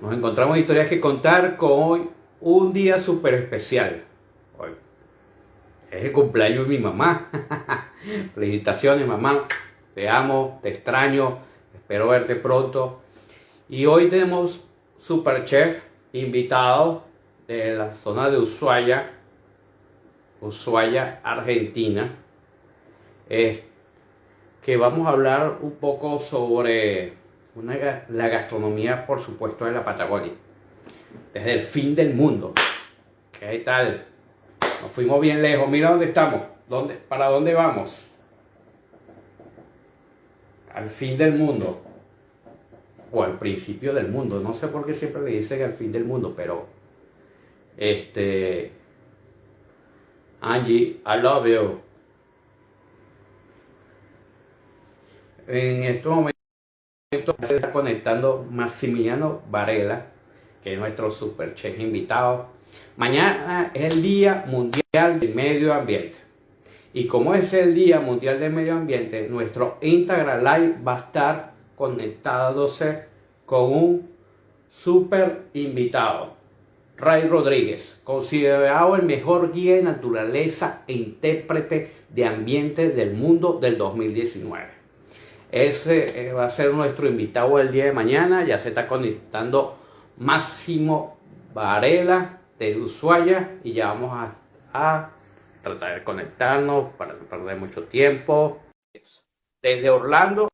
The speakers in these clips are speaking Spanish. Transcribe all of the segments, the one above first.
Nos encontramos historias que contar con hoy un día súper especial. Hoy es el cumpleaños de mi mamá. Felicitaciones, mamá. Te amo, te extraño. Espero verte pronto. Y hoy tenemos super chef invitado de la zona de Ushuaia, Ushuaia, Argentina. Que vamos a hablar un poco sobre la gastronomía, por supuesto, de la Patagonia. Desde el fin del mundo. ¿Qué tal? Nos fuimos bien lejos. Mira dónde estamos. ¿Dónde, ¿Para dónde vamos? Al fin del mundo. O al principio del mundo. No sé por qué siempre le dicen al fin del mundo, pero. Este. Angie, I love you. En estos momentos se está conectando Maximiliano Varela, que es nuestro super chef invitado. Mañana es el Día Mundial del Medio Ambiente. Y como es el Día Mundial del Medio Ambiente, nuestro Instagram Live va a estar conectándose con un super invitado. Ray Rodríguez, considerado el mejor guía de naturaleza e intérprete de ambiente del mundo del 2019. Ese eh, va a ser nuestro invitado el día de mañana. Ya se está conectando Máximo Varela de Ushuaia y ya vamos a, a tratar de conectarnos para no perder mucho tiempo. Desde Orlando,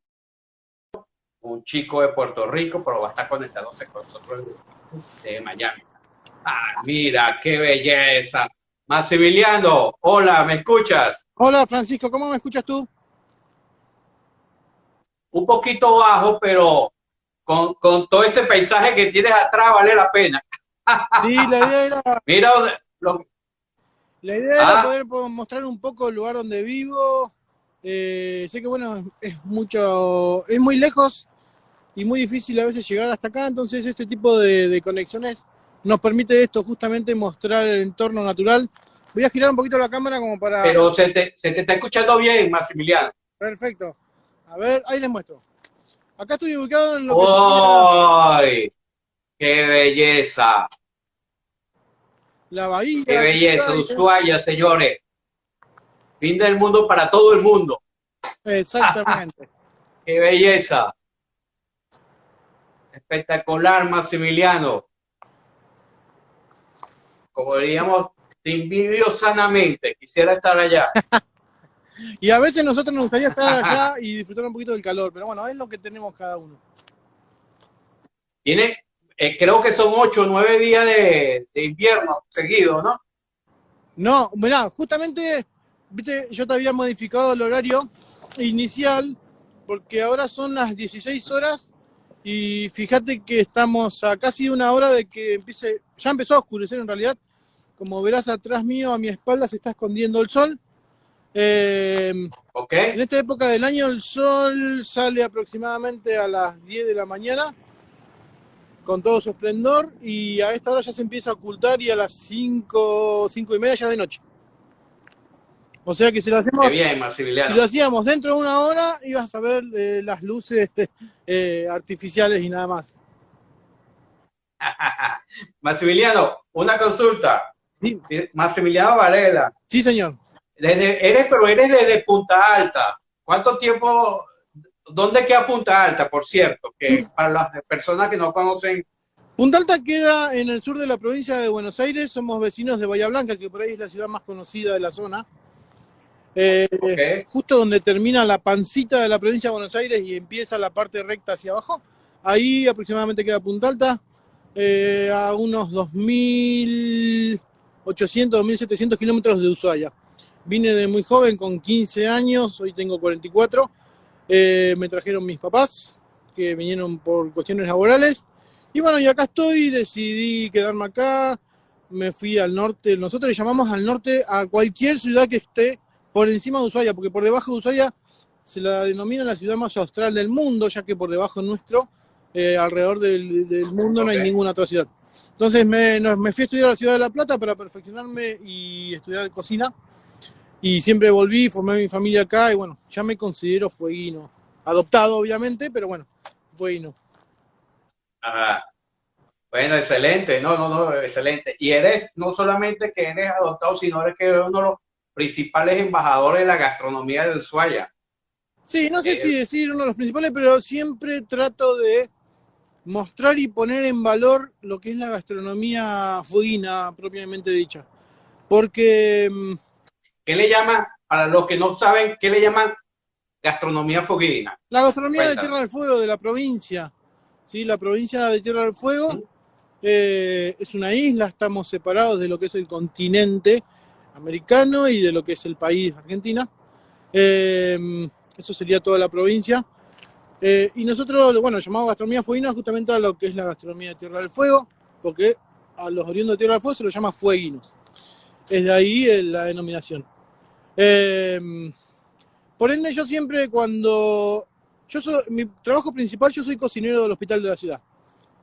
un chico de Puerto Rico, pero va a estar conectándose con nosotros de Miami. Ah, mira, qué belleza. Maximiliano, hola, ¿me escuchas? Hola, Francisco, ¿cómo me escuchas tú? Un poquito bajo, pero con, todo ese paisaje que tienes atrás vale la pena. Sí, la idea era... Mira, la idea era ah. poder mostrar un poco el lugar donde vivo. Eh, sé que bueno, es mucho, es muy lejos y muy difícil a veces llegar hasta acá, entonces este tipo de, conexiones nos permite esto, justamente mostrar el entorno natural. Voy a girar un poquito la cámara como para... Pero se te, se te está escuchando bien, Maximiliano. Perfecto. A ver, ahí les muestro. Acá estoy ubicado en lo que ¡Ay! ¡Qué belleza! La bahía. ¡Qué belleza! Ushuaia, señores. Fin del mundo para todo el mundo. Exactamente. ¡Qué belleza! Espectacular, Maximiliano. Como diríamos, te envidio sanamente. Quisiera estar allá. Y a veces nosotros nos gustaría estar allá y disfrutar un poquito del calor, pero bueno, es lo que tenemos cada uno. Tiene, eh, creo que son ocho o nueve días de, invierno seguido, ¿no? No, mirá, justamente, viste, yo te había modificado el horario inicial, porque ahora son las 16 horas y fíjate que estamos a casi una hora de que empiece, ya empezó a oscurecer en realidad, como verás atrás mío, a mi espalda se está escondiendo el sol eh, En esta época del año el sol sale aproximadamente a las 10 de la mañana con todo su esplendor y a esta hora ya se empieza a ocultar y a las 5, 5 y media ya de noche. O sea que si lo hacemos, si lo hacíamos dentro de una hora ibas a ver eh, las luces eh, artificiales y nada más. Maximiliano, una consulta. Sí. Maximiliano Varela. Sí, señor eres, pero eres desde Punta Alta. ¿Cuánto tiempo? ¿Dónde queda Punta Alta, por cierto? Que para las personas que no conocen. Punta Alta queda en el sur de la provincia de Buenos Aires. Somos vecinos de Bahía Blanca, que por ahí es la ciudad más conocida de la zona. Eh, justo donde termina la pancita de la provincia de Buenos Aires y empieza la parte recta hacia abajo. Ahí aproximadamente queda Punta Alta, eh, a unos 2.800, 2.700 kilómetros de Ushuaia. Vine de muy joven, con 15 años, hoy tengo 44. Eh, me trajeron mis papás, que vinieron por cuestiones laborales. Y bueno, y acá estoy, decidí quedarme acá, me fui al norte. Nosotros le llamamos al norte a cualquier ciudad que esté por encima de Ushuaia, porque por debajo de Ushuaia se la denomina la ciudad más austral del mundo, ya que por debajo nuestro, eh, alrededor del, mundo, no hay ninguna otra ciudad. Entonces me, me fui a estudiar a la ciudad de La Plata para perfeccionarme y estudiar cocina y siempre volví, formé mi familia acá y bueno, ya me considero fueguino. Adoptado, obviamente, pero bueno, fueguino. Ajá. Bueno, excelente, no, no, no, excelente. Y eres, no solamente que eres adoptado, sino eres que eres uno de los principales embajadores de la gastronomía de Ushuaia. Sí, no sé eh, si decir uno de los principales, pero siempre trato de mostrar y poner en valor lo que es la gastronomía fueguina propiamente dicha. Porque... ¿Qué le llaman, para los que no saben, qué le llaman gastronomía fueguina? La gastronomía de Tierra del Fuego de la provincia. ¿sí? La provincia de Tierra del Fuego eh, es una isla, estamos separados de lo que es el continente americano y de lo que es el país, Argentina. Eh, eso sería toda la provincia. Eh, y nosotros, bueno, llamamos gastronomía fueguina justamente a lo que es la gastronomía de Tierra del Fuego, porque a los oriundos de Tierra del Fuego se los llama fueguinos. Es de ahí la denominación. Por ende, yo siempre cuando yo soy, mi trabajo principal, yo soy cocinero del hospital de la ciudad.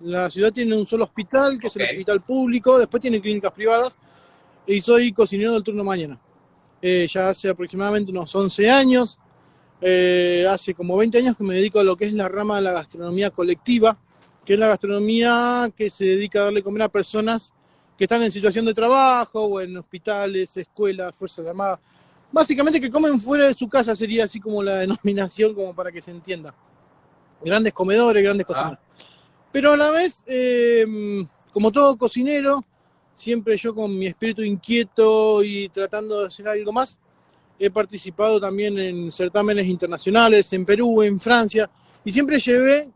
La ciudad tiene un solo hospital, que es el hospital público, después tiene clínicas privadas, y soy cocinero del turno mañana. Eh, ya hace aproximadamente unos 11 años, eh, hace como 20 años que me dedico a lo que es la rama de la gastronomía colectiva, que es la gastronomía que se dedica a darle comer a personas que están en situación de trabajo o en hospitales, escuelas, fuerzas armadas, Básicamente que comen fuera de su casa sería así como la denominación, como para que se entienda. Grandes comedores, grandes ah. cocinas. Pero a la vez, eh, como todo cocinero, siempre yo con mi espíritu inquieto y tratando de hacer algo más, he participado también en certámenes internacionales, en Perú, en Francia, y siempre llevé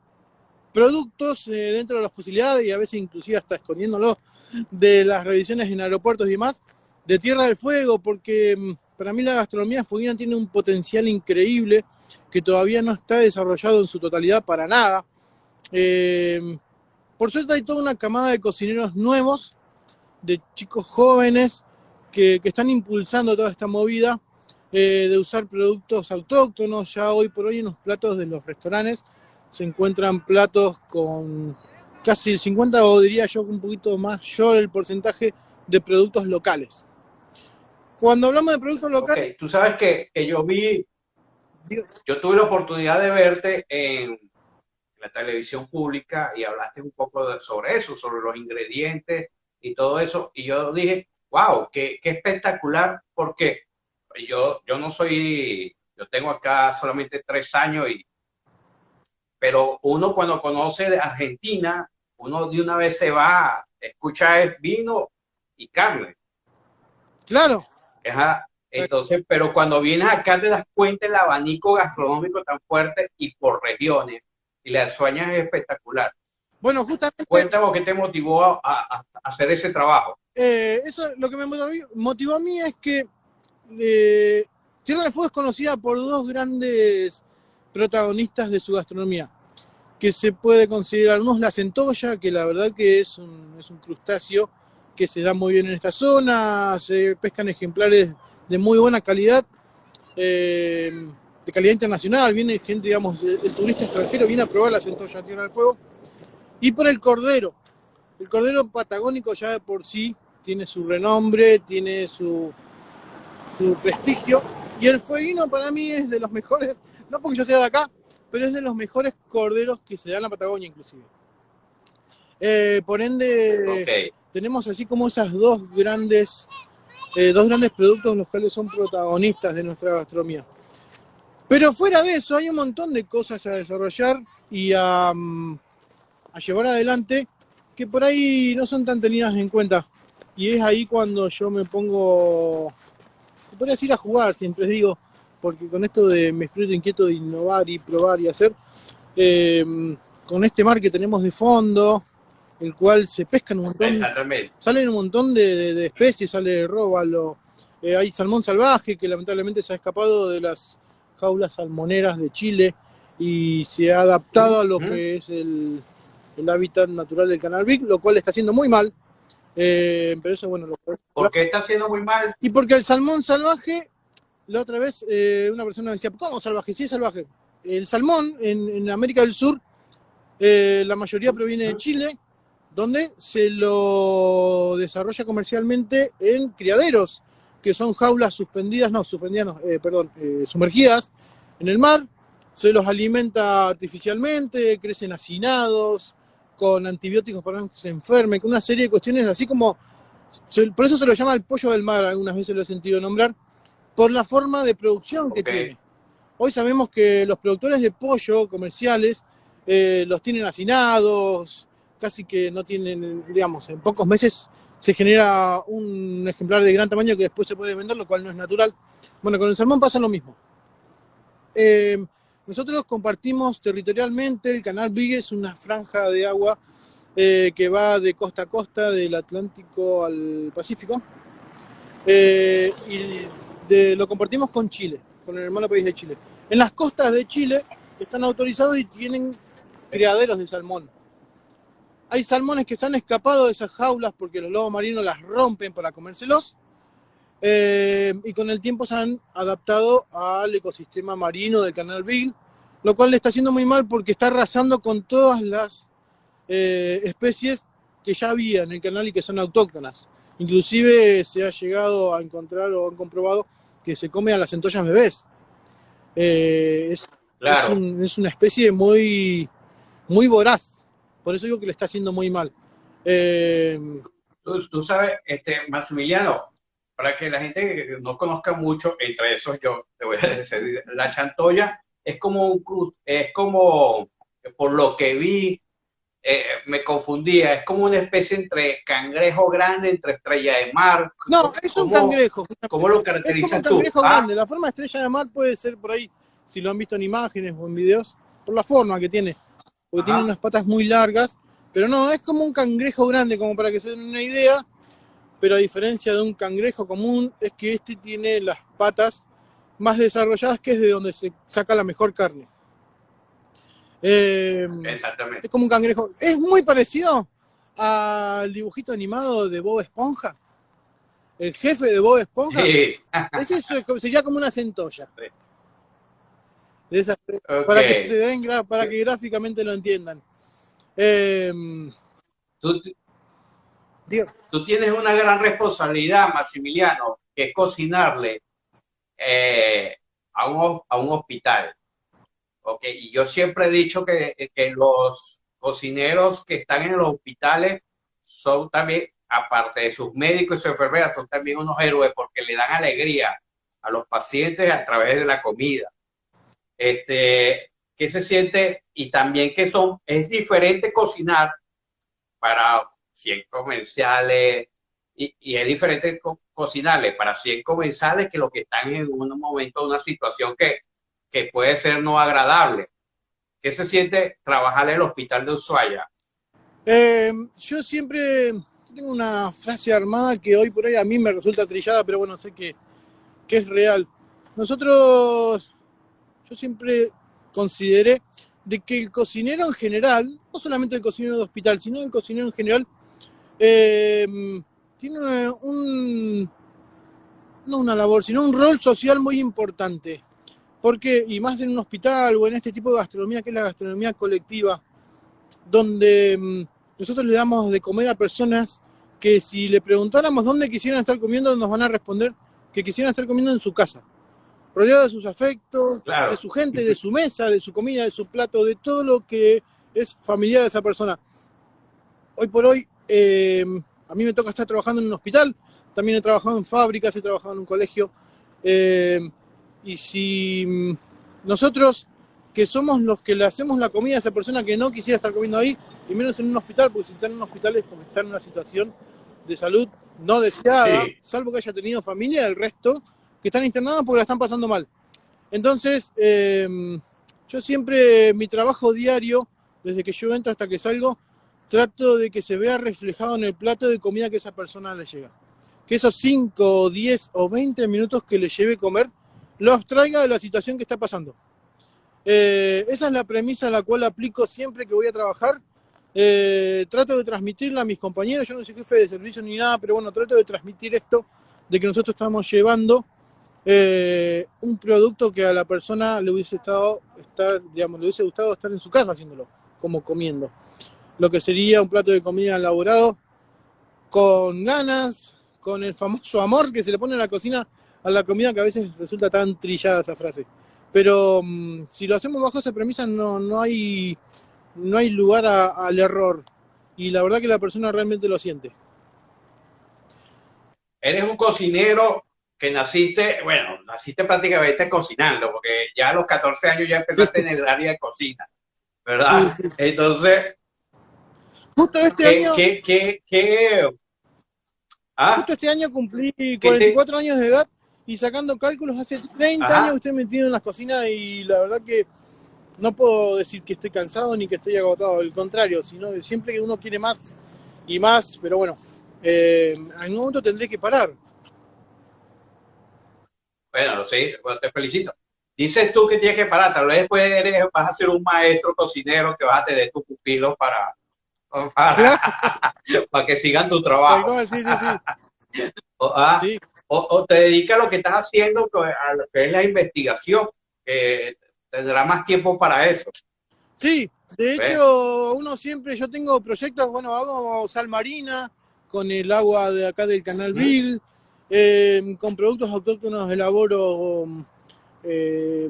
productos eh, dentro de las posibilidades y a veces inclusive hasta escondiéndolos de las revisiones en aeropuertos y demás, de Tierra del Fuego, porque mm, para mí la gastronomía fueguina tiene un potencial increíble que todavía no está desarrollado en su totalidad para nada. Eh, por suerte hay toda una camada de cocineros nuevos, de chicos jóvenes que, están impulsando toda esta movida eh, de usar productos autóctonos. Ya hoy por hoy en los platos de los restaurantes se encuentran platos con casi el 50 o diría yo un poquito más yo el porcentaje de productos locales. Cuando hablamos de productos locales... Tú sabes que, yo vi, yo tuve la oportunidad de verte en la televisión pública y hablaste un poco sobre eso, sobre los ingredientes y todo eso, y yo dije, wow, qué, espectacular, porque yo, yo no soy, yo tengo acá solamente tres años, y, pero uno cuando conoce de Argentina, uno de una vez se va, escucha vino y carne. Claro, entonces, pero cuando vienes acá te das cuenta el abanico gastronómico tan fuerte y por regiones, y la sueña es espectacular. Bueno, justamente... Cuéntame qué te motivó a, hacer ese trabajo. Eh, eso lo que me motivó, a mí es que eh, Tierra del Fuego es conocida por dos grandes protagonistas de su gastronomía, que se puede considerar, uno es la centolla, que la verdad que es un, es un crustáceo que se da muy bien en esta zona, se pescan ejemplares de muy buena calidad, eh, de calidad internacional, viene gente, digamos, el, turista extranjero viene a probar la centolla Tierra del Fuego, y por el cordero, el cordero patagónico ya de por sí tiene su renombre, tiene su, su prestigio, y el fueguino para mí es de los mejores, no porque yo sea de acá, pero es de los mejores corderos que se dan en la Patagonia inclusive. Eh, por ende, tenemos así como esas dos grandes, eh, dos grandes productos los cuales son protagonistas de nuestra gastronomía. Pero fuera de eso hay un montón de cosas a desarrollar y a, mm, llevar adelante que por ahí no son tan tenidas en cuenta. Y es ahí cuando yo me pongo, podría decir a jugar, siempre digo, porque con esto de mi espíritu inquieto de innovar y probar y hacer, eh, con este mar que tenemos de fondo, el cual se pescan un montón. Salen un montón de, especies, sale róbalo. Eh, hay salmón salvaje que lamentablemente se ha escapado de las jaulas salmoneras de Chile y se ha adaptado a lo que es el, hábitat natural del canal Big, lo cual está haciendo muy mal. Eh, pero eso, bueno, ¿Por qué está haciendo muy mal? Y porque el salmón salvaje, la otra vez eh, una persona me decía, ¿cómo salvaje? Sí es salvaje. El salmón en, en América del Sur, la mayoría proviene de Chile donde se lo desarrolla comercialmente en criaderos, que son jaulas suspendidas, no, suspendidas, eh, perdón, eh, sumergidas en el mar, se los alimenta artificialmente, crecen hacinados, con antibióticos para que se enferme, con una serie de cuestiones así como, por eso se lo llama el pollo del mar, algunas veces lo he sentido nombrar, por la forma de producción que tiene. Hoy sabemos que los productores de pollo comerciales eh, los tienen hacinados, casi que no tienen, digamos, en pocos meses se genera un ejemplar de gran tamaño que después se puede vender, lo cual no es natural. Bueno, con el salmón pasa lo mismo. Eh, nosotros compartimos territorialmente, el canal Big es una franja de agua eh, que va de costa a costa, del Atlántico al Pacífico, eh, y lo compartimos con Chile, con el hermano país de Chile. En las costas de Chile están autorizados y tienen criaderos de salmón. Hay salmones que se han escapado de esas jaulas porque los lobos marinos las rompen para comérselos. Eh, y con el tiempo se han adaptado al ecosistema marino del Canal Bill, lo cual le está haciendo muy mal porque está arrasando con todas las eh, especies que ya había en el canal y que son autóctonas. Inclusive se ha llegado a encontrar o han comprobado que se come a las centollas bebés. Eh, es, es, una especie muy, muy voraz por eso digo que le está haciendo muy mal. Eh, tú, sabes, este, Maximiliano, para que la gente no conozca mucho, entre esos yo te voy a decir, la chantoya es como un es como, por lo que vi, eh, me confundía, es como una especie entre cangrejo grande, entre estrella de mar. No, es un cangrejo. ¿Cómo lo caracterizas es un cangrejo ah. grande. La forma de estrella de mar puede ser por ahí, si lo han visto en imágenes o en videos, por la forma que tiene porque tiene unas patas muy largas, pero no, es como un cangrejo grande, como para que se den una idea, pero a diferencia de un cangrejo común, es que este tiene las patas más desarrolladas, que es de donde se saca la mejor carne. Em, Exactamente. Es como un cangrejo. Es muy parecido al dibujito animado de Bob Esponja. El jefe de Bob Esponja. Es eso, sería como una centolla para que se den, para que gráficamente lo entiendan. Em, tú, tienes una gran responsabilidad, Maximiliano, que es cocinarle eh, a, un, a un hospital. Okay. Y yo siempre he dicho que, que los cocineros que están en los hospitales son también, aparte de sus médicos y sus enfermeras, son también unos héroes porque le dan alegría a los pacientes a través de la comida este, qué se siente y también que son, es diferente cocinar para 100 comerciales y, es diferente cocinarle para 100 comensales que los que están en un momento, una situación que, que puede ser no agradable. ¿Qué se siente trabajar en el hospital de Ushuaia? Eh, yo siempre tengo una frase armada que hoy por hoy a mí me resulta trillada, pero bueno, sé que, que es real. Nosotros yo siempre consideré de que el cocinero en general, no solamente el cocinero de hospital, sino el cocinero en general, em, tiene un, no una labor, sino un rol social muy importante. Porque, y más en un hospital o en este tipo de gastronomía que es la gastronomía colectiva, donde em, nosotros le damos de comer a personas que si le preguntáramos dónde quisieran estar comiendo, nos van a responder que quisieran estar comiendo en su casa rodeado de sus afectos, de su gente, de su mesa, de su comida, de su plato, de todo lo que es familiar a esa persona. Hoy por hoy, eh, a mí me toca estar trabajando en un hospital, también he trabajado en fábricas, he trabajado en un colegio, eh, y si mm, nosotros que somos los que le hacemos la comida a esa persona que no quisiera estar comiendo ahí, y menos en un hospital, porque si está en un hospital es como estar en una situación de salud no deseada, salvo que haya tenido familia, el resto que están internados porque la están pasando mal. Entonces, em, yo siempre, mi trabajo diario, desde que yo entro hasta que salgo, trato de que se vea reflejado en el plato de comida que esa persona le llega. Que esos 5, 10 o 20 minutos que le lleve comer, lo abstraiga de la situación que está pasando. Eh, esa es la premisa a la cual aplico siempre que voy a trabajar. Eh, trato de transmitirla a mis compañeros, yo no soy jefe de servicio ni nada, pero bueno, trato de transmitir esto de que nosotros estamos llevando eh, un producto que a la persona le hubiese estado estar, digamos, le hubiese gustado estar en su casa haciéndolo, como comiendo. Lo que sería un plato de comida elaborado con ganas, con el famoso amor que se le pone en la cocina a la comida que a veces resulta tan trillada esa frase. Pero mm, si lo hacemos bajo esa premisa no, no hay no hay lugar al error. Y la verdad que la persona realmente lo siente. Eres un cocinero que naciste, bueno, naciste prácticamente cocinando, porque ya a los 14 años ya empezaste en el área de cocina, ¿verdad? Entonces, justo este año, ¿qué, qué, qué, ¿Ah? Justo este año cumplí 44 años de edad y sacando cálculos, hace 30 años que estoy metido en las cosinas y la verdad que no puedo decir que estoy cansado ni que estoy agotado, al contrario, sino siempre que uno quiere más y más, pero bueno, eh, en algún momento tendré que parar. Bueno, sí, te felicito. Dices tú que tienes que parar, tal vez después eres, vas a ser un maestro cocinero que vas a tener tus pupilos para, para, que sigan tu trabajo. Sí, sí, ah, o, te dedicas a lo que estás haciendo, a lo que es la investigación, que tendrá más tiempo para eso. Sí, de hecho, uno siempre, yo tengo proyectos, bueno, hago sal marina con el agua de acá del canal Bill, eh, con productos autóctonos elaboro eh,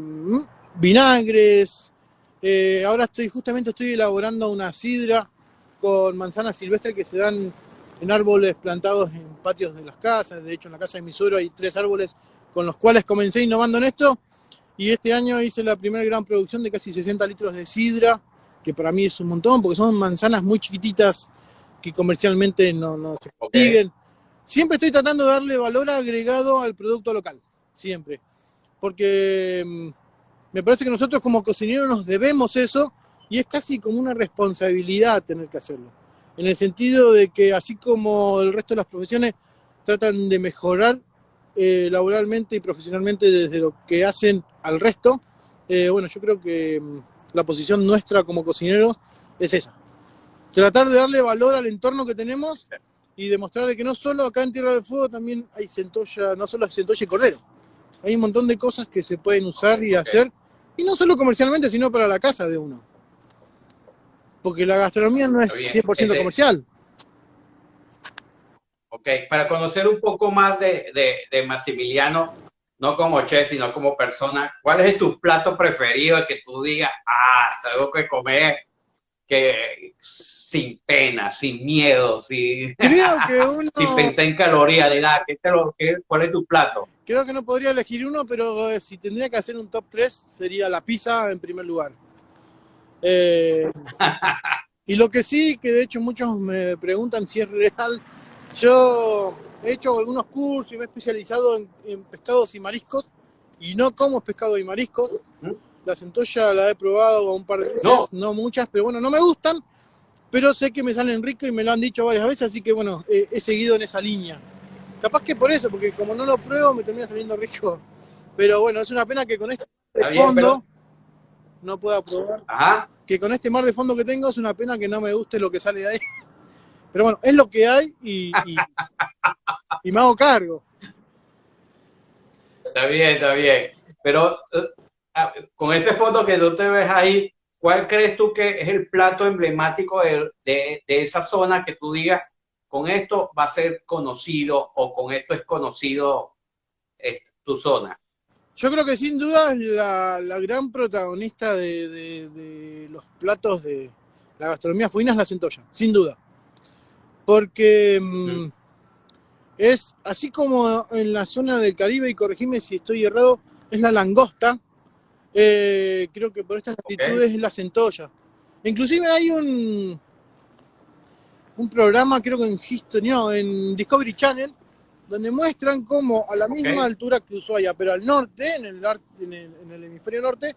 vinagres. Eh, ahora estoy justamente estoy elaborando una sidra con manzanas silvestres que se dan en árboles plantados en patios de las casas. De hecho, en la casa de mi suegro hay tres árboles con los cuales comencé innovando en esto. Y este año hice la primera gran producción de casi 60 litros de sidra, que para mí es un montón, porque son manzanas muy chiquititas que comercialmente no, no se consiguen. Siempre estoy tratando de darle valor agregado al producto local, siempre. Porque mm, me parece que nosotros como cocineros nos debemos eso y es casi como una responsabilidad tener que hacerlo. En el sentido de que así como el resto de las profesiones tratan de mejorar eh, laboralmente y profesionalmente desde lo que hacen al resto, eh, bueno, yo creo que mm, la posición nuestra como cocineros es esa. Tratar de darle valor al entorno que tenemos y demostrar que no solo acá en Tierra del Fuego también hay centolla, no solo hay centolla y cordero. Hay un montón de cosas que se pueden usar y hacer, y no solo comercialmente, sino para la casa de uno. Porque la gastronomía no es 100% este comercial. Ok, para conocer un poco más de, de, de Maximiliano, no como chef, sino como persona, ¿cuál es tu plato preferido que tú digas, ah, tengo que comer que sin pena, sin miedo, sin, sin pensar en calorías, de nada, ¿qué lo, ¿cuál es tu plato? Creo que no podría elegir uno, pero eh, si tendría que hacer un top 3 sería la pizza en primer lugar. Eh, y lo que sí, que de hecho muchos me preguntan si es real, yo he hecho algunos cursos y me he especializado en, pescados y mariscos y no como pescado y mariscos. La centolla la he probado un par de veces, no. muchas, pero bueno, no me gustan, pero sé que me salen ricos y me lo han dicho varias veces, así que bueno, he seguido en esa línea. Capaz que por eso, porque como no lo pruebo me termina saliendo rico. Pero bueno, es una pena que con este fondo no pueda probar. Que con este mar de fondo que tengo es una pena que no me guste lo que sale de ahí. Pero bueno, es lo que hay y, y, me hago cargo. Está bien, está bien. Pero eh, con ese fondo que tú te ves ahí, ¿cuál crees tú que es el plato emblemático de, de, esa zona que tú digas, con esto va a ser conocido o con esto es conocido tu zona? Yo creo que sin duda la, la gran protagonista de, los platos de la gastronomía fuina es la centolla, sin duda. Porque mm, es así como en la zona del Caribe, y corregime si estoy errado, es la langosta. Eh, creo que por estas actitudes es la centolla. Inclusive hay un, un programa, creo que en History, no, en Discovery Channel, donde muestran cómo a la misma altura que Ushuaia, pero al norte, en el, en el, hemisferio norte,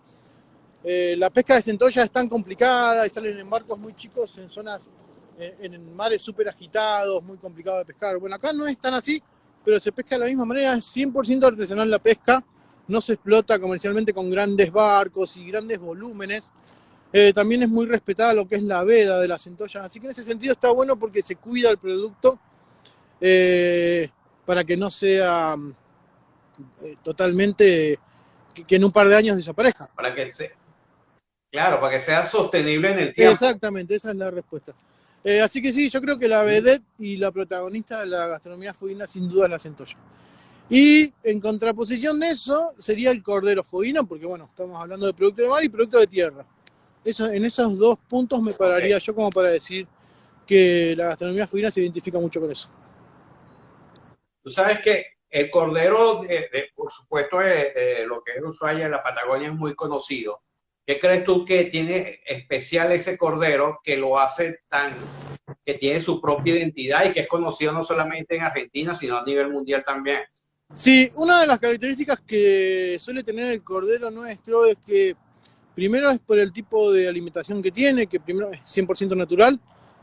eh, la pesca de centolla es tan complicada y salen en barcos muy chicos en zonas, eh, en mares súper agitados, muy complicado de pescar. Bueno, acá no es tan así, pero se pesca de la misma manera, es 100% artesanal la pesca, no se explota comercialmente con grandes barcos y grandes volúmenes. Eh, también es muy respetada lo que es la veda de las centollas, así que en ese sentido está bueno porque se cuida el producto. Eh, para que no sea eh, totalmente que, en un par de años desaparezca. Para que sea, claro, para que sea sostenible en el tiempo. Exactamente, esa es la respuesta. Así que sí, yo creo que la vedette y la protagonista de la gastronomía fueguina sin duda es la centolla. Y en contraposición de eso sería el cordero fueguino, porque bueno, estamos hablando de producto de mar y producto de tierra. Eso, en esos dos puntos me pararía yo como para decir que la gastronomía fuina se identifica mucho con eso. Tú sabes que el cordero, por supuesto, lo que es Ushuaia en la Patagonia es muy conocido. ¿Qué crees tú que tiene especial ese cordero que lo hace tan, que tiene su propia identidad y que es conocido no solamente en Argentina, sino a nivel mundial también? Sí, una de las características que suele tener el cordero nuestro es que primero es por el tipo de alimentación que tiene, que primero es 100% natural,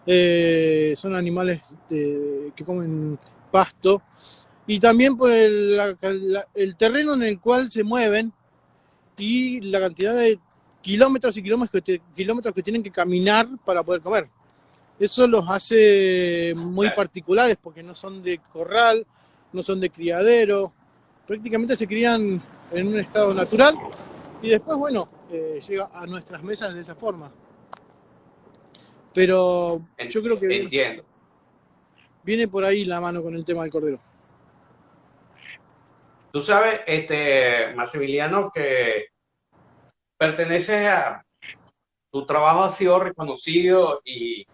eh, son animales que comen pasto, y también por el, el, terreno en el cual se mueven y la cantidad de kilómetros y kilómetros que, kilómetros que tienen que caminar para poder comer. Eso los hace muy particulares porque no son de corral, no son de criadero, prácticamente se crían en un estado natural y después, bueno, eh, llega a nuestras mesas de esa forma. Pero yo creo que Entiendo. viene por ahí la mano con el tema del cordero. Tú sabes, este, Maximiliano, que perteneces a, tu trabajo ha sido reconocido y,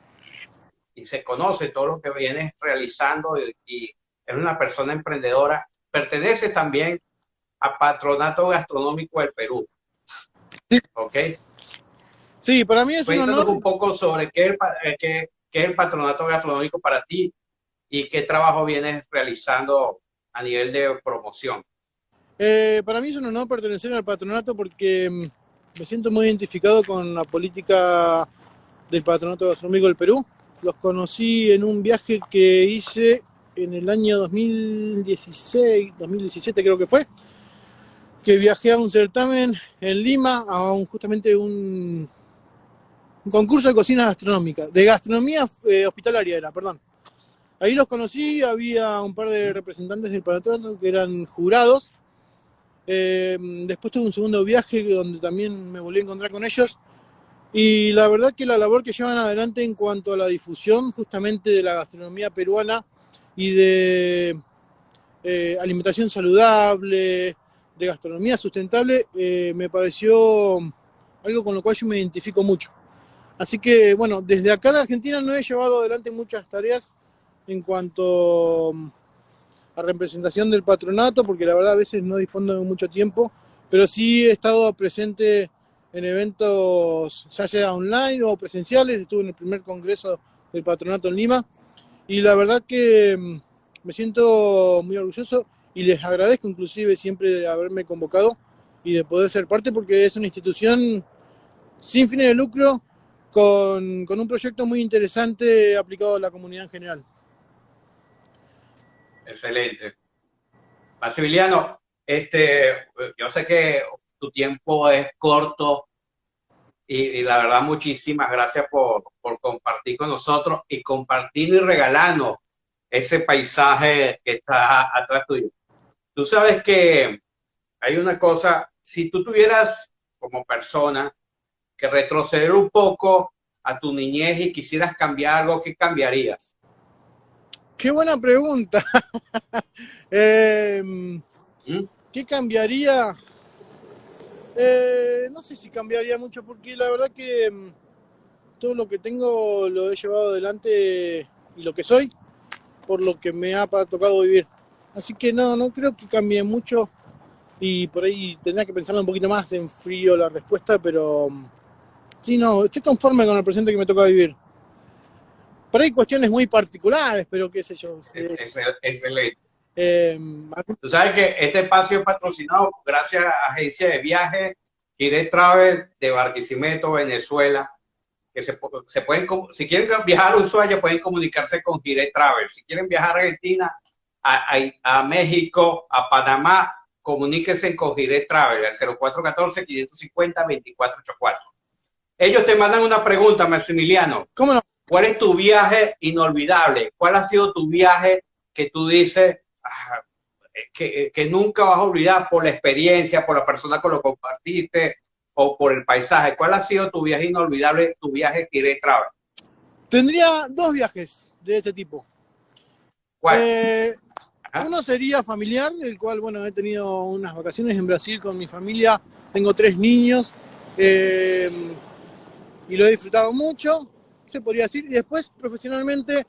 y se conoce todo lo que vienes realizando y, es una persona emprendedora. Perteneces también a Patronato Gastronómico del Perú. Sí. ¿Ok? Sí, para mí es un honor. un poco sobre qué, eh, qué, qué es el Patronato Gastronómico para ti y qué trabajo vienes realizando a nivel de promoción. Eh, para mí es un honor pertenecer al patronato porque mm, me siento muy identificado con la política del patronato gastronómico del Perú. Los conocí en un viaje que hice en el año 2016, 2017 creo que fue, que viajé a un certamen en Lima, a un, justamente un, un concurso de cocina gastronómica, de gastronomía eh, hospitalaria era, perdón. Ahí los conocí, había un par de representantes del patronato que eran jurados eh, después tuve un segundo viaje donde también me volví a encontrar con ellos. Y la verdad que la labor que llevan adelante en cuanto a la difusión justamente de la gastronomía peruana y de eh, alimentación saludable, de gastronomía sustentable, eh, me pareció algo con lo cual yo me identifico mucho. Así que bueno, desde acá en Argentina no he llevado adelante muchas tareas en cuanto a representación del patronato, porque la verdad a veces no dispongo de mucho tiempo, pero sí he estado presente en eventos, ya sea online o presenciales, estuve en el primer congreso del patronato en Lima, y la verdad que mm, me siento muy orgulloso y les agradezco inclusive siempre de haberme convocado y de poder ser parte, porque es una institución sin fines de lucro, con, con un proyecto muy interesante aplicado a la comunidad en general. Excelente. Maximiliano, este, yo sé que tu tiempo es corto y, la verdad muchísimas gracias por, compartir con nosotros y compartir y regalarnos ese paisaje que está atrás tuyo. Tú sabes que hay una cosa, si tú tuvieras como persona que retroceder un poco a tu niñez y quisieras cambiar algo, ¿qué cambiarías? Qué buena pregunta. Em, ¿Mm? ¿Qué cambiaría? Eh, no sé si cambiaría mucho porque la verdad que em, todo lo que tengo lo he llevado adelante y lo que soy por lo que me ha tocado vivir. Así que no, no creo que cambie mucho y por ahí tendría que pensarlo un poquito más en frío la respuesta, pero em, sí, no, estoy conforme con el presente que me toca vivir por ahí cuestiones muy particulares, pero qué sé yo. Excelente. Eh, Tú sabes que este espacio es patrocinado gracias a la agencia de viajes Gire Travel de Barquisimeto, Venezuela. Que se, pueden, si quieren viajar a Ushuaia, pueden comunicarse con Gire Travel. Si quieren viajar a Argentina, a, México, a Panamá, comuníquense con Gire Travel al 0414-550-2484. Ellos te mandan una pregunta, Maximiliano. ¿Cómo no? ¿Cuál es tu viaje inolvidable? ¿Cuál ha sido tu viaje que tú dices ah, que, nunca vas a olvidar por la experiencia, por la persona con la que lo compartiste o por el paisaje? ¿Cuál ha sido tu viaje inolvidable, tu viaje de Travel? Tendría dos viajes de ese tipo. ¿Cuál? Eh, uno sería familiar, el cual, bueno, he tenido unas vacaciones en Brasil con mi familia. Tengo tres niños. Eh, y lo he disfrutado mucho, se podría decir. Y después, profesionalmente,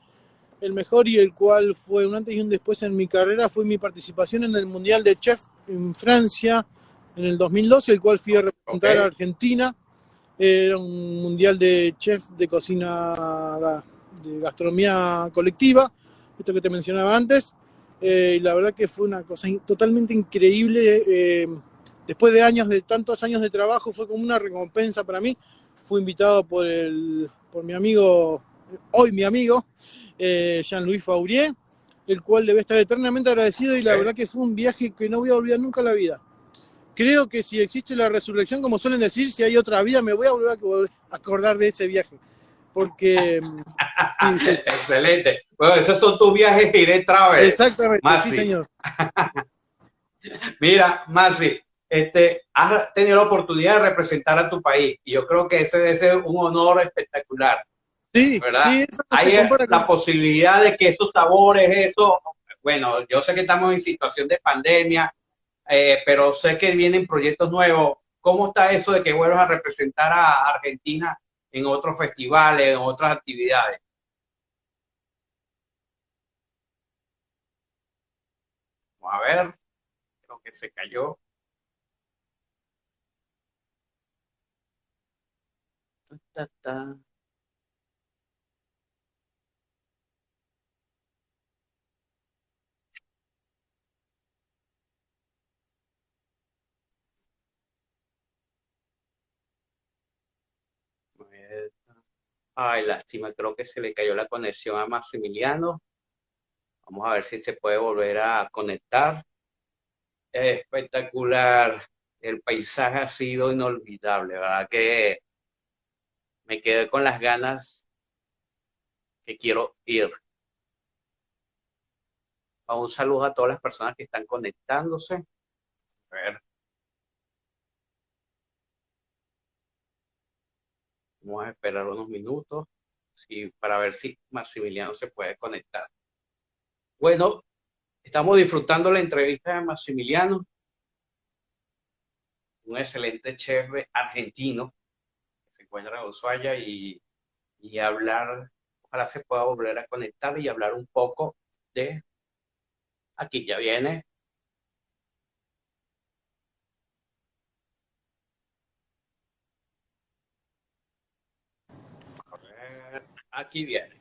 el mejor y el cual fue un antes y un después en mi carrera fue mi participación en el Mundial de Chef en Francia en el 2012, el cual fui a representar a Argentina. Era un mundial de chef de cocina, de gastronomía colectiva, esto que te mencionaba antes. Eh, y la verdad que fue una cosa totalmente increíble. Eh, después de años, de tantos años de trabajo, fue como una recompensa para mí. Fui invitado por, el, por mi amigo, hoy mi amigo, eh, Jean-Louis Faurier, el cual debe estar eternamente agradecido y la verdad que fue un viaje que no voy a olvidar nunca en la vida creo que si existe la resurrección, como suelen decir, si hay otra vida, me voy a volver a acordar de ese viaje. Porque. Mm, Excelente. Bueno, esos son tus viajes iré travel. Exactamente, sí, señor. Mira, Masi, este, has tenido la oportunidad de representar a tu país y yo creo que ese debe ser un honor espectacular. Sí, ¿verdad? Sí, Hay la posibilidad de que esos sabores, eso, bueno, yo sé que estamos en situación de pandemia, eh, pero sé que vienen proyectos nuevos. ¿Cómo está eso de que vuelvas a representar a Argentina en otros festivales, en otras actividades? Vamos a ver, creo que se cayó. Ay, lástima, creo que se le cayó la conexión a Maximiliano. Vamos a ver si se puede volver a conectar. Espectacular. El paisaje ha sido inolvidable, ¿verdad? Que me quedé con las ganas que quiero ir. Un saludo a todas las personas que están conectándose. A ver. Vamos a esperar unos minutos para ver si Maximiliano se puede conectar. Bueno, estamos disfrutando la entrevista de Maximiliano, un excelente chef argentino que se encuentra en Ushuaia y, y hablar, ojalá se pueda volver a conectar y hablar un poco de, aquí ya viene, Aquí viene.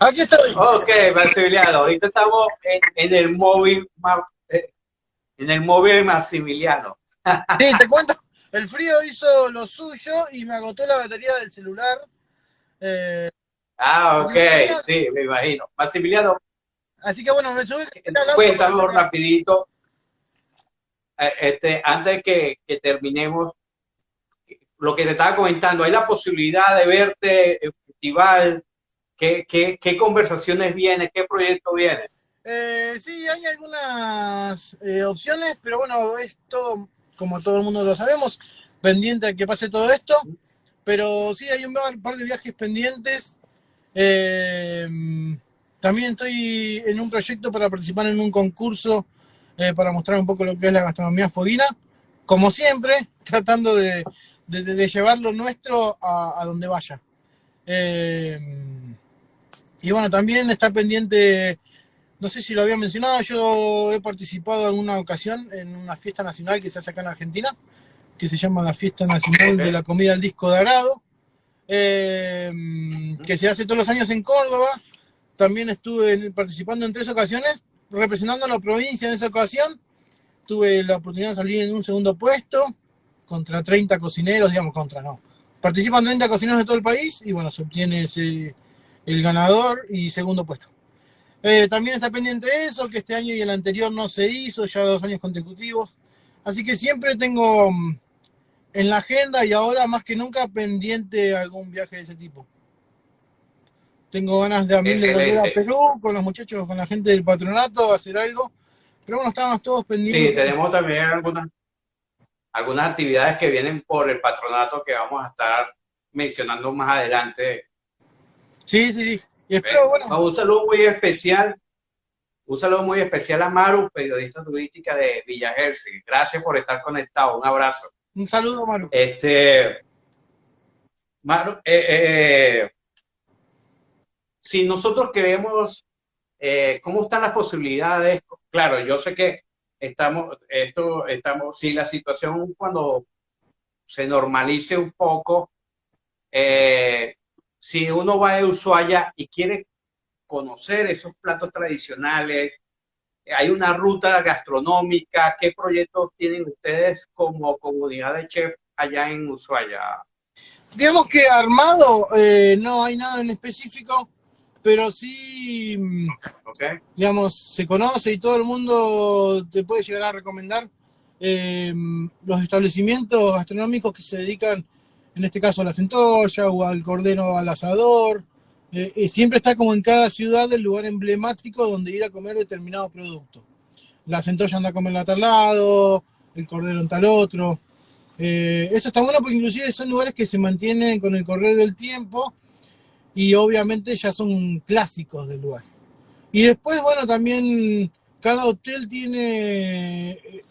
Aquí estoy. Ok, Maximiliano, ahorita estamos en, el móvil eh, en el móvil Maximiliano. Sí, te cuento, el frío hizo lo suyo y me agotó la batería del celular. Eh, ah, ok, sí, me imagino. Maximiliano. Así que bueno, me sube. Cuéntanos rapidito, eh, este, antes que, que terminemos, lo que te estaba comentando, hay la posibilidad de verte en festival, ¿Qué, conversaciones vienen? ¿Qué proyecto viene? Eh, sí, hay algunas eh, opciones, pero bueno, es todo, como todo el mundo lo sabemos, pendiente a que pase todo esto. Pero sí, hay un par de viajes pendientes. Eh, también estoy en un proyecto para participar en un concurso para mostrar un poco lo que es la gastronomía foguina. Como siempre, tratando de, llevar lo nuestro a, a donde vaya. Y bueno, también está pendiente, no sé si lo había mencionado, yo he participado en una ocasión en una fiesta nacional que se hace acá en Argentina, que se llama la Fiesta Nacional de la Comida al Disco de Arado, eh, que se hace todos los años en Córdoba. También estuve participando en tres ocasiones, representando a la provincia en esa ocasión. Tuve la oportunidad de salir en un segundo puesto contra 30 cocineros, digamos, contra no. Participan 30 cocineros de todo el país y bueno, se obtiene ese el ganador y segundo puesto. Eh, también está pendiente eso, que este año y el anterior no se hizo, ya dos años consecutivos. Así que siempre tengo mm, en la agenda y ahora más que nunca pendiente algún viaje de ese tipo. Tengo ganas de, de volver a Perú con los muchachos, con la gente del patronato, hacer algo. Pero bueno, estamos todos pendientes. Sí, tenemos también algunas, algunas actividades que vienen por el patronato que vamos a estar mencionando más adelante Sí, sí, sí. Y espero, bueno. Un saludo muy especial. Un saludo muy especial a Maru, periodista turística de Villa Jersey. Gracias por estar conectado. Un abrazo. Un saludo, Maru. Este, Mar, eh, eh, si nosotros queremos, eh, ¿cómo están las posibilidades? Claro, yo sé que estamos, esto, estamos, si la situación cuando se normalice un poco, si uno va a Ushuaia y quiere conocer esos platos tradicionales, hay una ruta gastronómica, ¿qué proyectos tienen ustedes como comunidad de chef allá en Ushuaia? Digamos que armado eh, no hay nada en específico, pero sí, digamos, se conoce y todo el mundo te puede llegar a recomendar eh, los establecimientos gastronómicos que se dedican, en este caso a la centolla o al cordero al asador. Eh, siempre está como en cada ciudad el lugar emblemático donde ir a comer determinado producto. La centolla anda a comer a tal lado, el cordero en tal otro. Eh, eso está bueno porque inclusive son lugares que se mantienen con el correr del tiempo y obviamente ya son clásicos del lugar. Y después, bueno, también cada hotel tiene, eh,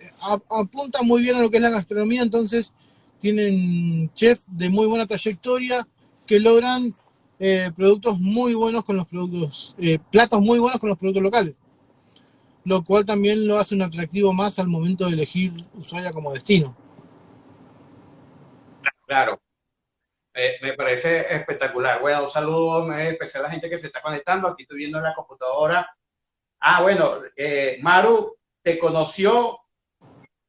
apunta muy bien a lo que es la gastronomía, entonces tienen chefs de muy buena trayectoria que logran eh, productos muy buenos con los productos, platos muy buenos con los productos locales, lo cual también lo hace un atractivo más al momento de elegir Ushuaia como destino. Claro. me parece espectacular. Bueno, un saludo especial a la gente que se está conectando. Aquí estoy viendo en la computadora. Ah, bueno, eh, Maru te conoció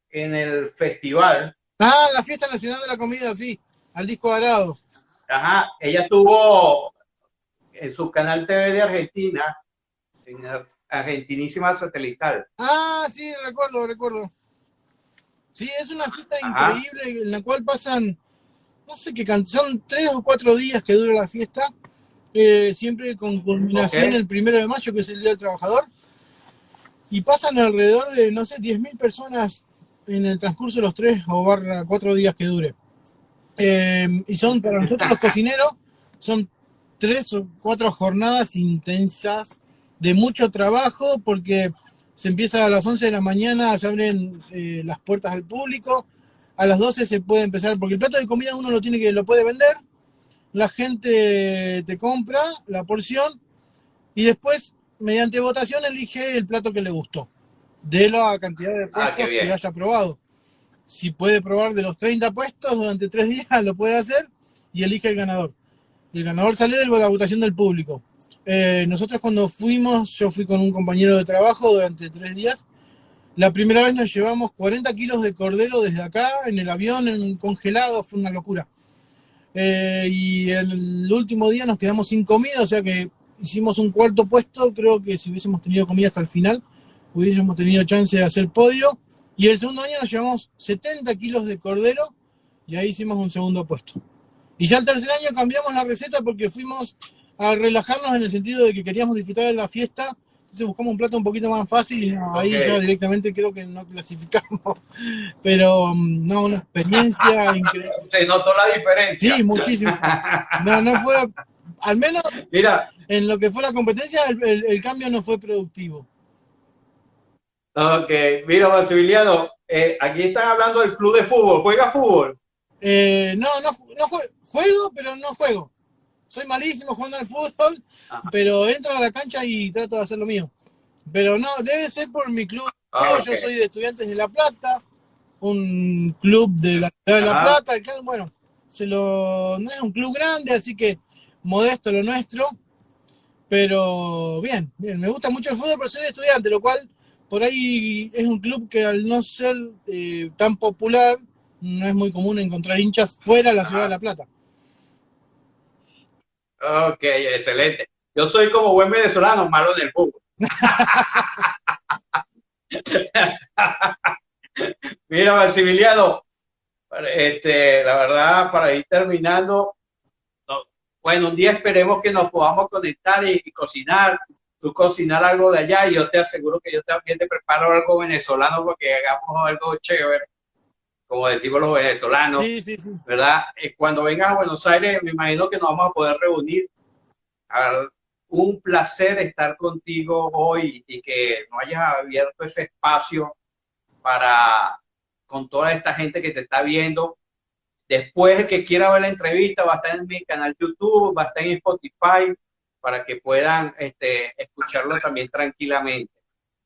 en el festival. Ah, la fiesta nacional de la comida, sí, al disco arado. Ajá, ella estuvo en su canal TV de Argentina, en Argentinísima Satelital. Ah, sí, recuerdo, recuerdo. Sí, es una fiesta increíble en la cual pasan no sé qué son tres o cuatro días que dura la fiesta, eh, siempre con culminación el primero de mayo, que es el Día del Trabajador, y pasan alrededor de, no sé, 10.000 personas en el transcurso de los tres o barra cuatro días que dure. Eh, y son, para nosotros los cocineros, son tres o cuatro jornadas intensas de mucho trabajo, porque se empieza a las 11 de la mañana, se abren eh, las puertas al público, a las 12 se puede empezar, porque el plato de comida uno lo tiene que lo puede vender, la gente te compra la porción y después, mediante votación, elige el plato que le gustó, de la cantidad de ah, puestos que haya probado. Si puede probar de los 30 puestos durante tres días, lo puede hacer y elige el ganador. El ganador sale de la votación del público. Eh, nosotros cuando fuimos, yo fui con un compañero de trabajo durante tres días la primera vez nos llevamos 40 kilos de cordero desde acá, en el avión, en congelado, fue una locura. Eh, y el último día nos quedamos sin comida, o sea que hicimos un cuarto puesto, creo que si hubiésemos tenido comida hasta el final, hubiésemos tenido chance de hacer podio. Y el segundo año nos llevamos 70 kilos de cordero y ahí hicimos un segundo puesto. Y ya el tercer año cambiamos la receta porque fuimos a relajarnos en el sentido de que queríamos disfrutar de la fiesta entonces buscamos un plato un poquito más fácil y ahí ya directamente creo que no clasificamos. Pero mm, no, una experiencia increíble. Se notó la diferencia. Sí, muchísimo. No, no fue, al menos Mira, en lo que fue la competencia, el, cambio no fue productivo. Ok, mira, Maximiliano, eh, aquí están hablando del club de fútbol. ¿Juega fútbol? Eh, no, no, no juego, pero no juego soy malísimo jugando al fútbol, pero entro a la cancha y trato de hacer lo mío. Pero no, debe ser por mi club. Ah, yo soy de Estudiantes de La Plata, un club de la ciudad de La Plata. bueno, se lo, no es un club grande, así que modesto lo nuestro. Pero bien, bien, me gusta mucho el fútbol, pero soy estudiante, lo cual por ahí es un club que al no ser eh, tan popular, no es muy común encontrar hinchas fuera de la ciudad de La Plata. Ok, excelente. Yo soy como buen venezolano, malo en el fútbol. Mira, Maximiliano, este, la verdad, para ir terminando, bueno, un día esperemos que nos podamos conectar y, cocinar, tú cocinar algo de allá y yo te aseguro que yo también te preparo algo venezolano porque hagamos algo chévere como decimos los venezolanos, ¿verdad? Eh, cuando vengas a Buenos Aires, me imagino que nos vamos a poder reunir. un placer estar contigo hoy y que no hayas abierto ese espacio para, con toda esta gente que te está viendo, Después, el que quiera ver la entrevista va a estar en mi canal YouTube, va a estar en Spotify, para que puedan este, escucharlo también tranquilamente.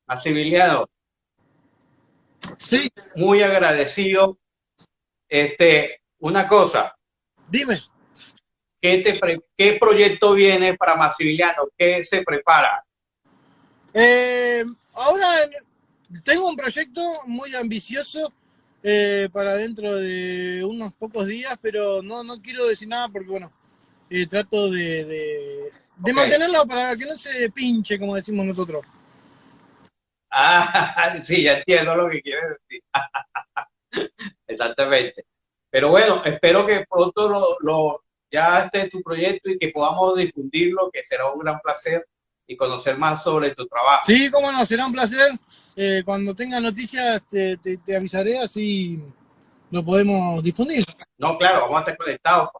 Maximiliano, sí. muy agradecido. Este, una cosa. Dime. ¿Qué, te ¿Qué proyecto viene para Maximiliano? ¿Qué se prepara? Eh, ahora tengo un proyecto muy ambicioso eh, para dentro de unos pocos días, pero no, no quiero decir nada porque, bueno, eh, trato de, de, mantenerlo para que no se pinche, como decimos nosotros. Ah, sí, ya entiendo lo que quieres decir. Exactamente. Pero bueno, espero que pronto lo, lo, ya esté tu proyecto y que podamos difundirlo, que será un gran placer y conocer más sobre tu trabajo. Sí, cómo no, será un placer. Eh, cuando tenga noticias te, te, avisaré, así lo podemos difundir. No, claro, vamos a estar conectados.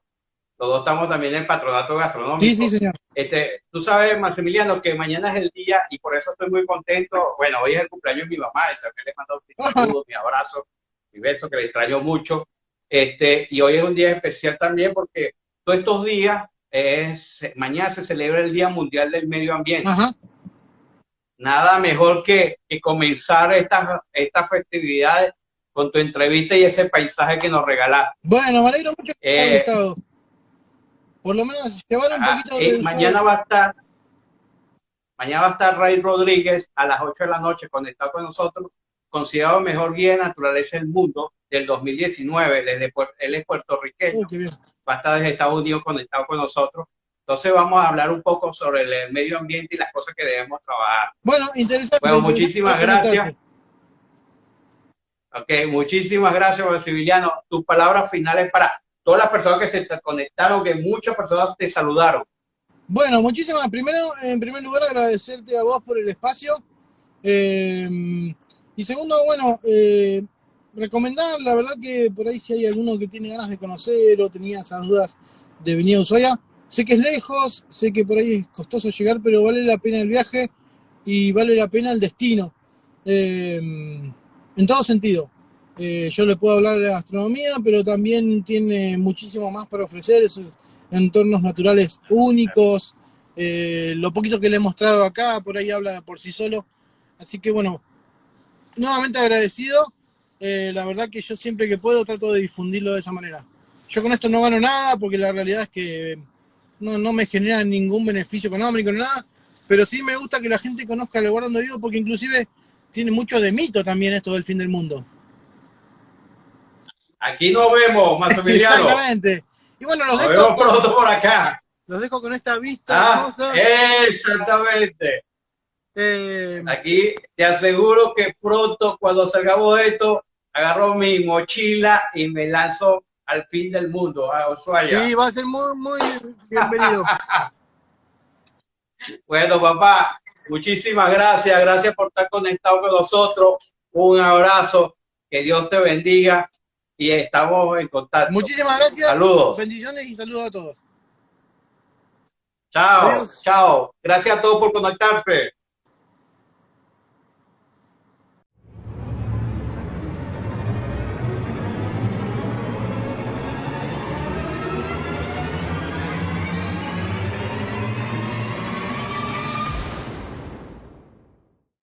Los dos estamos también en el patronato gastronómico. Sí, sí, señor. Este, tú sabes, Maximiliano, que mañana es el día y por eso estoy muy contento. Bueno, hoy es el cumpleaños de mi mamá, también le mando un saludo, mi abrazo, mi beso, que le extraño mucho. Este, y hoy es un día especial también porque todos estos días es, mañana se celebra el Día Mundial del Medio Ambiente. Nada mejor que, comenzar estas, estas festividades con tu entrevista y ese paisaje que nos regalaste. Bueno, me alegro mucho que eh, gustado. Por lo menos llevar un ah, poquito de... mañana va a estar Mañana va a estar Ray Rodríguez a las 8 de la noche conectado con nosotros, considerado mejor guía de naturaleza del mundo del 2019. Desde, él es puertorriqueño va a estar desde Estados Unidos conectado con nosotros. Entonces vamos a hablar un poco sobre el medio ambiente y las cosas que debemos trabajar. Bueno, interesante. Bueno, muchísimas gracias. Ok, muchísimas gracias, Maximiliano. Tus palabras finales para todas las personas que se conectaron, que muchas personas te saludaron. Bueno, muchísimas. Primero, en primer lugar, agradecerte a vos por el espacio. Eh, y segundo, bueno, eh, recomendar, la verdad que por ahí si hay alguno que tiene ganas de conocer o tenía esas dudas de venir a Ushuaia, sé que es lejos, sé que por ahí es costoso llegar, pero vale la pena el viaje y vale la pena el destino. Eh, en todo sentido. Eh, yo le puedo hablar de gastronomía, pero también tiene muchísimo más para ofrecer, esos entornos naturales únicos. Eh, lo poquito que le he mostrado acá, por ahí habla por sí solo. Así que bueno, nuevamente agradecido eh, la verdad que yo siempre que puedo trato de difundirlo de esa manera. Yo con esto no gano nada porque la realidad es que no, no me genera ningún beneficio económico nada, pero sí me gusta que la gente conozca el lugar donde vivo porque inclusive tiene mucho de mito también esto del fin del mundo. Aquí nos vemos, Maximiliano. Exactamente. Y bueno, los nos vemos pronto por acá. Los dejo con esta vista ah, Exactamente. Eh, Aquí te aseguro que pronto, cuando salgamos de esto, agarro mi mochila y me lanzo al fin del mundo, a Ushuaia. Sí, va a ser muy, muy bienvenido. bueno, papá, muchísimas gracias. Gracias por estar conectado con nosotros. Un abrazo. Que Dios te bendiga y estamos en contacto. Muchísimas gracias. Saludos. Bendiciones y saludos a todos. Chao, chao. Gracias a todos por conectarse.